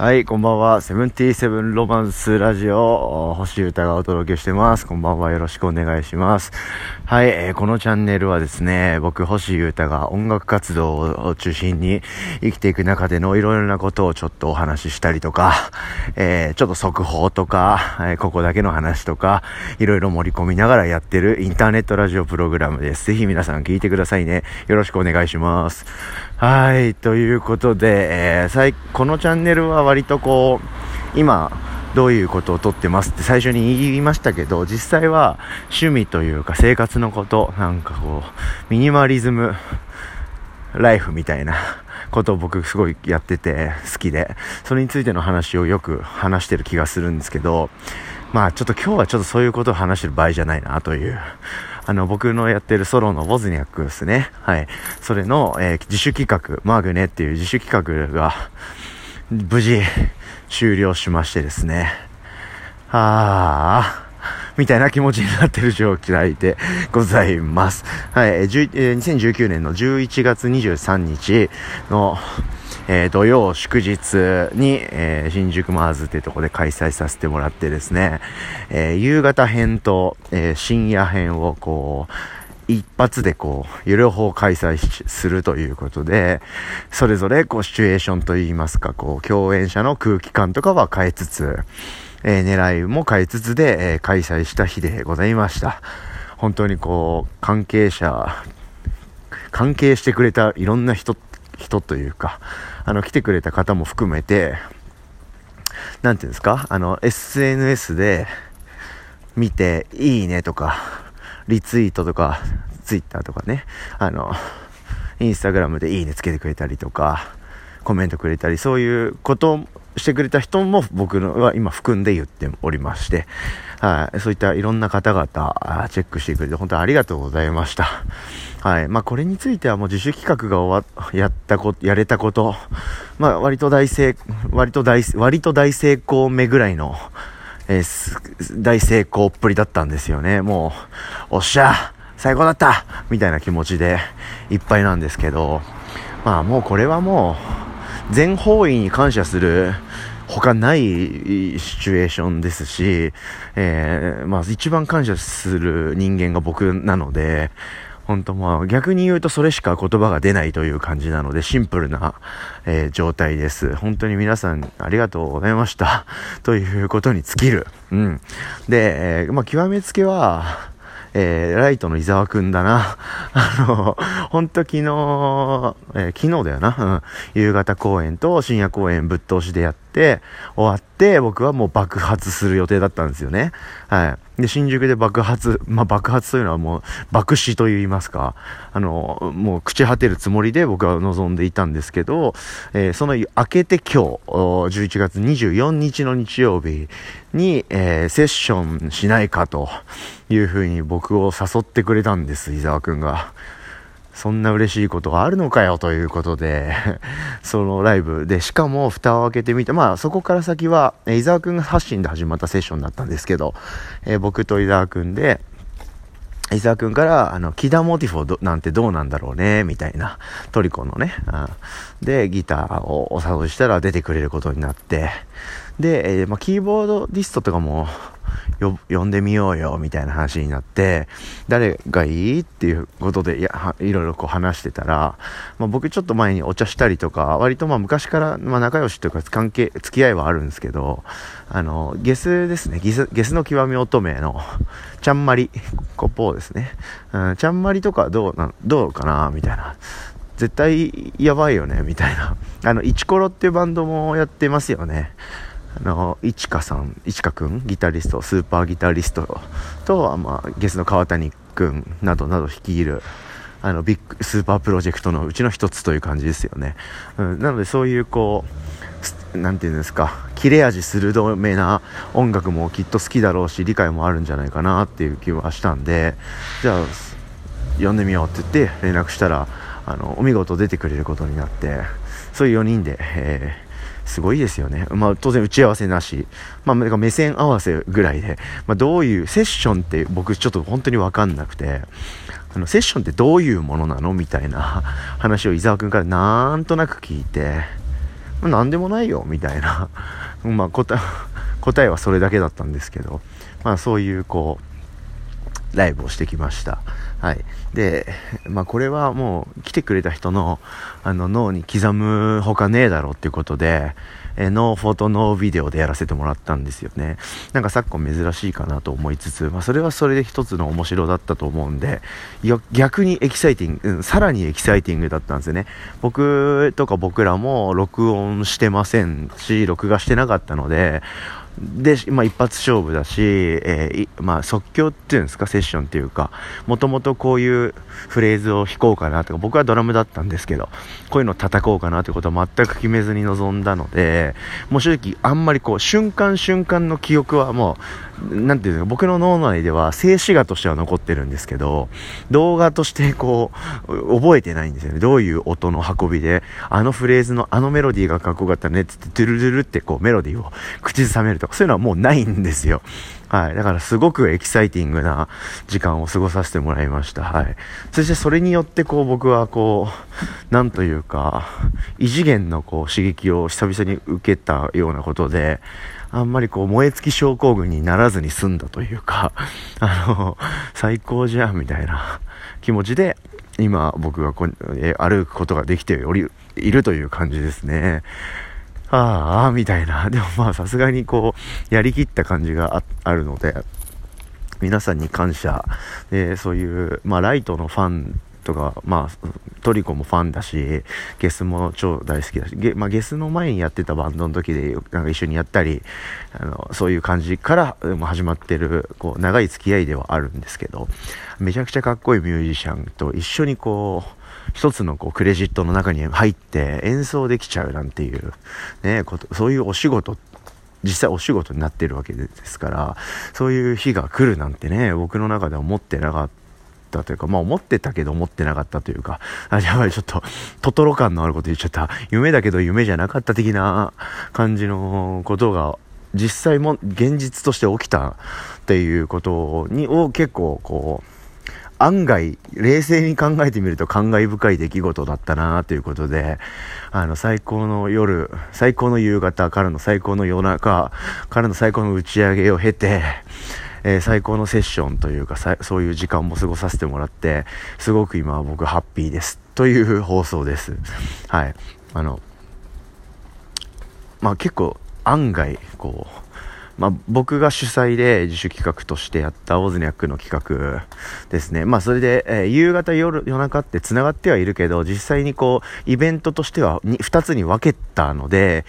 はい、こんばんは。セブンティーセブンロマンスラジオ、星歌がお届けしてます。こんばんは。よろしくお願いします。はい、えー、このチャンネルはですね、僕、星歌が音楽活動を中心に生きていく中でのいろいろなことをちょっとお話ししたりとか、えー、ちょっと速報とか、えー、ここだけの話とか、いろいろ盛り込みながらやってるインターネットラジオプログラムです。ぜひ皆さん聞いてくださいね。よろしくお願いします。はい、ということで、えー、このチャンネルは割とこう、今、どういうことをとってますって最初に言いましたけど、実際は趣味というか生活のこと、なんかこう、ミニマリズムライフみたいなことを僕すごいやってて好きで、それについての話をよく話してる気がするんですけど、まあちょっと今日はちょっとそういうことを話してる場合じゃないなという、あの僕のやってるソロのボズニャックですね。はい。それの、えー、自主企画、マーグネっていう自主企画が、無事終了しましてですね。ああ、みたいな気持ちになってる状態でございます。はい、え、2019年の11月23日の、えー、土曜祝日に、えー、新宿マーズってとこで開催させてもらってですね、えー、夕方編と、え深夜編をこう、一発でこう、両方開催するということで、それぞれこう、シチュエーションといいますか、こう、共演者の空気感とかは変えつつ、えー、狙いも変えつつで、えー、開催した日でございました。本当にこう、関係者、関係してくれたいろんな人、人というか、あの、来てくれた方も含めて、なんていうんですか、あの、SNS で見て、いいねとか、リツイートとか、ツイッターとかね、あの、インスタグラムでいいねつけてくれたりとか、コメントくれたり、そういうことをしてくれた人も僕のは今含んで言っておりまして、はい、そういったいろんな方々、チェックしてくれて本当にありがとうございました。はい。まあ、これについてはもう自主企画が終わ、やったこと、やれたこと、まあ、割と大成、割と大、割と大成功目ぐらいの、えー、大成功っぷりだったんですよね。もう、おっしゃ最高だったみたいな気持ちでいっぱいなんですけど、まあもうこれはもう、全方位に感謝する他ないシチュエーションですし、えー、まあ一番感謝する人間が僕なので、本当まあ逆に言うとそれしか言葉が出ないという感じなのでシンプルな、えー、状態です。本当に皆さんありがとうございました。ということに尽きる。うん。で、えー、まあ極めつけは、えー、ライトの伊沢くんだな。あの、ほんと昨日、えー、昨日だよな。うん。夕方公演と深夜公演ぶっ通しでやって、終わって、僕はもう爆発する予定だったんですよね。はい。で、新宿で爆発、まあ、爆発というのはもう、爆死と言いますか、あの、もう朽ち果てるつもりで僕は望んでいたんですけど、えー、その明けて今日、11月24日の日曜日に、えー、セッションしないかというふうに僕を誘ってくれたんです、伊沢くんが。そんな嬉しいことがあるのかよということで そのライブで、しかも蓋を開けてみて、まあそこから先は、え伊沢くんが発信で始まったセッションだったんですけど、えー、僕と伊沢くんで、伊沢くんから、あの、キダモティフォなんてどうなんだろうね、みたいな、トリコのね、で、ギターをお誘いしたら出てくれることになって、で、えー、まあ、キーボードディストとかも、呼んでみようよ、みたいな話になって、誰がいいっていうことで、いや、いろいろこう話してたら、まあ、僕ちょっと前にお茶したりとか、割とまあ昔から、まあ仲良しというか関係、付き合いはあるんですけど、あの、ゲスですね、ゲス、ゲスの極み乙女の、ちゃんまり、コポーですね。うん、ちゃんまりとかどうな、どうかな、みたいな。絶対やばいよね、みたいな。あの、イチコロっていうバンドもやってますよね。あの、いちかさん、いちかくん、ギタリスト、スーパーギタリストと、まあ、ゲスの川谷くんなどなど率いる、あの、ビッグ、スーパープロジェクトのうちの一つという感じですよね。うん、なので、そういう、こう、なんていうんですか、切れ味鋭めな音楽もきっと好きだろうし、理解もあるんじゃないかなっていう気はしたんで、じゃあ、呼んでみようって言って連絡したら、あの、お見事出てくれることになって、そういう4人で、えーすごいですよね。まあ、当然打ち合わせなし。まあ、目線合わせぐらいで、まあ、どういう、セッションって僕ちょっと本当にわかんなくて、あの、セッションってどういうものなの？みたいな 話を伊沢くんからなんとなく聞いて、何でもないよ、みたいな。まあ答、答えはそれだけだったんですけど、まあそういうこう、ライブをしてきました。はい。で、まあこれはもう来てくれた人のあの脳に刻むほかねえだろうっていうことで、えノーフォトノービデオでやらせてもらったんですよね。なんか昨今珍しいかなと思いつつ、まあそれはそれで一つの面白だったと思うんで、逆にエキサイティング、うん、さらにエキサイティングだったんですよね。僕とか僕らも録音してませんし、録画してなかったので、で、まあ、一発勝負だし、えー、まあ、即興っていうんですか、セッションっていうか、もともとこういうフレーズを弾こうかなとか、僕はドラムだったんですけど、こういうのを叩こうかなということは全く決めずに臨んだので、もう正直あんまりこう、瞬間瞬間の記憶はもう、なんていうんですか、僕の脳内では静止画としては残ってるんですけど、動画としてこう、覚えてないんですよね。どういう音の運びで、あのフレーズのあのメロディーがかっこよかったねってって、トゥルルルってこうメロディーを口ずさめるとか、そういうのはもうないんですよ。はい。だからすごくエキサイティングな時間を過ごさせてもらいました。はい。そしてそれによってこう僕はこう、なんというか、異次元のこう刺激を久々に受けたようなことで、あんまりこう燃え尽き症候群にならずに済んだというか、あの、最高じゃんみたいな 気持ちで、今僕がこ歩くことができており、いるという感じですね。ああ、みたいな。でもまあさすがにこう、やりきった感じがあるので、皆さんに感謝。で、そういう、まあライトのファンとか、まあ、トリコもファンだし、ゲスも超大好きだし、ゲ,、まあ、ゲスの前にやってたバンドの時で、なんか一緒にやったり、あの、そういう感じから始まってる、こう、長い付き合いではあるんですけど、めちゃくちゃかっこいいミュージシャンと一緒にこう、一つのこうクレジットの中に入って演奏できちゃうなんていう、ね、こと、そういうお仕事実際お仕事になってるわけですから、そういう日が来るなんてね、僕の中では思ってなかったというか、まあ思ってたけど思ってなかったというか、あ やばいちょっとトトロ感のあること言っちゃった。夢だけど夢じゃなかった的な感じのことが実際も現実として起きたっていうことにを結構こう案外、冷静に考えてみると感慨深い出来事だったなということで、あの、最高の夜、最高の夕方からの最高の夜中からの最高の打ち上げを経て、えー、最高のセッションというかそういう時間も過ごさせてもらってすごく今は僕ハッピーですという放送です。はい。あのまあ結構案外こうまあ、僕が主催で自主企画としてやったオズニャックの企画ですね。まあ、それで、えー、夕方夜、夜中って繋がってはいるけど、実際にこう、イベントとしては2つに分けたので、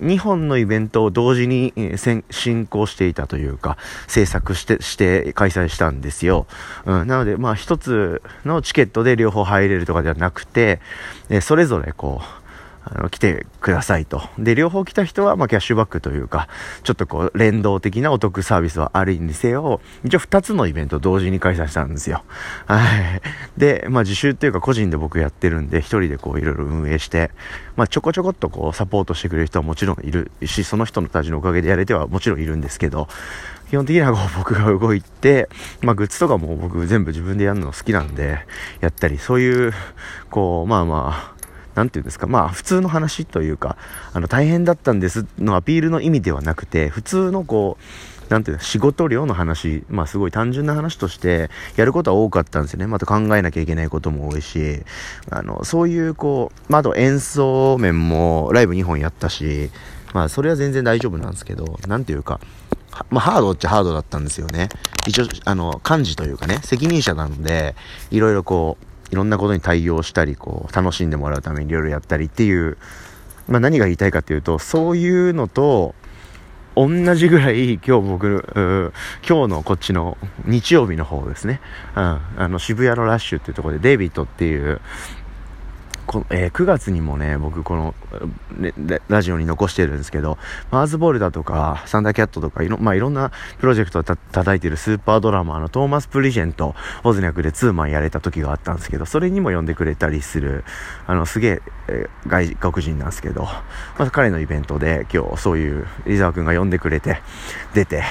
2本のイベントを同時に、えー、進行していたというか、制作して、して開催したんですよ。うん、なので、まあ、1つのチケットで両方入れるとかではなくて、えー、それぞれこう、あの、来てくださいと。で、両方来た人は、まあ、キャッシュバックというか、ちょっとこう、連動的なお得サービスはあるにせよ、一応二つのイベント同時に開催したんですよ。はい。で、まあ、自習っていうか個人で僕やってるんで、一人でこう、いろいろ運営して、まあ、ちょこちょこっとこう、サポートしてくれる人はもちろんいるし、その人たちのおかげでやれてはもちろんいるんですけど、基本的にはこう僕が動いて、まあグッズとかも僕全部自分でやるの好きなんで、やったり、そういう、こう、まあまあ、何て言うんですか、まあ普通の話というか、あの大変だったんですのアピールの意味ではなくて、普通のこう、なんていうの、仕事量の話、まあすごい単純な話として、やることは多かったんですよね。また考えなきゃいけないことも多いし、あの、そういうこう、まああと演奏面もライブ2本やったし、まあそれは全然大丈夫なんですけど、なんていうか、まあ、ハードっちゃハードだったんですよね。一応、あの、幹事というかね、責任者なので、いろいろこう、いろんなことに対応したり、こう、楽しんでもらうためにいろいろやったりっていう、まあ何が言いたいかっていうと、そういうのと、同じぐらい今日僕、今日のこっちの日曜日の方ですね。うん、あの渋谷のラッシュっていうところでデイビットっていうこえー、9月にもね、僕この、ラジオに残してるんですけど、マーズボールだとか、サンダーキャットとか、いろ,、まあ、いろんなプロジェクトをた叩いてるスーパードラマーのトーマス・プリジェント、オズニャクでツーマンやれた時があったんですけど、それにも呼んでくれたりする、あの、すげえ、えー、外国人なんですけど、まあ、彼のイベントで今日そういう、伊沢くんが呼んでくれて、出て、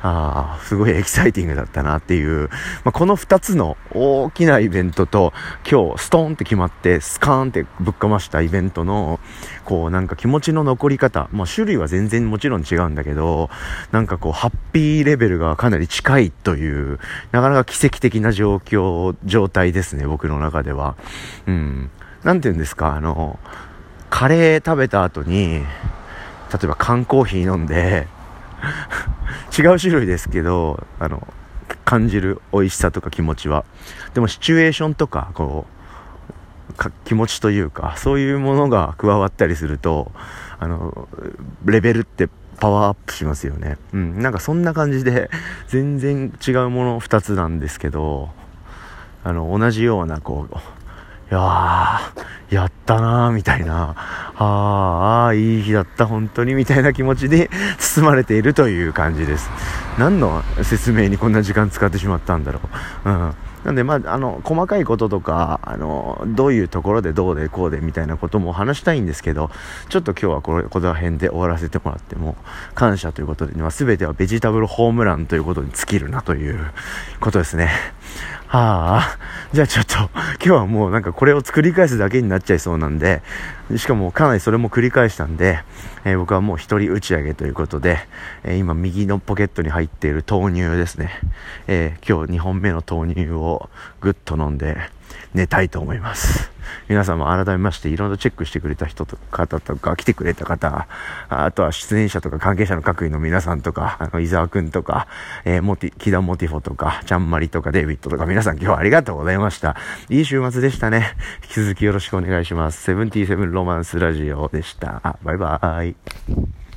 ああ、すごいエキサイティングだったなっていう、まあ、この2つの大きなイベントと、今日ストーンって決まって、スカーンってぶっかましたイベントの、こうなんか気持ちの残り方、まあ、種類は全然もちろん違うんだけど、なんかこうハッピーレベルがかなり近いという、なかなか奇跡的な状況、状態ですね、僕の中では。うん。なんて言うんですか、あの、カレー食べた後に、例えば缶コーヒー飲んで、違う種類ですけど、あの、感じる美味しさとか気持ちは。でもシチュエーションとか、こう、気持ちというか、そういうものが加わったりすると、あの、レベルってパワーアップしますよね。うん、なんかそんな感じで、全然違うもの2つなんですけど、あの、同じような、こう、いやー、やったなー、みたいな、ああ、いい日だった、本当に、みたいな気持ちで 包まれているという感じです。何の説明にこんな時間使ってしまったんだろう。うん。なんで、まあ、あの、細かいこととか、あの、どういうところでどうでこうでみたいなことも話したいんですけど、ちょっと今日はこれ、この辺で終わらせてもらっても、感謝ということで、まあ、全てはベジタブルホームランということに尽きるなということですね。はあ、じゃあちょっと、今日はもうなんかこれを作り返すだけになっちゃいそうなんで、しかもかなりそれも繰り返したんで、えー、僕はもう一人打ち上げということで、えー、今右のポケットに入っている豆乳ですね。えー、今日2本目の豆乳をぐっと飲んで寝たいと思います。皆さんも改めましていろいろチェックしてくれた人と方とか来てくれた方、あとは出演者とか関係者の各位の皆さんとか、あの、伊沢くんとか、えー、モティ、キダモティフォとか、ちゃんまりとかデイビッドとか皆さん今日はありがとうございました。いい週末でしたね。引き続きよろしくお願いします。セブンティーセブンロマンスラジオでした。バイバーイ。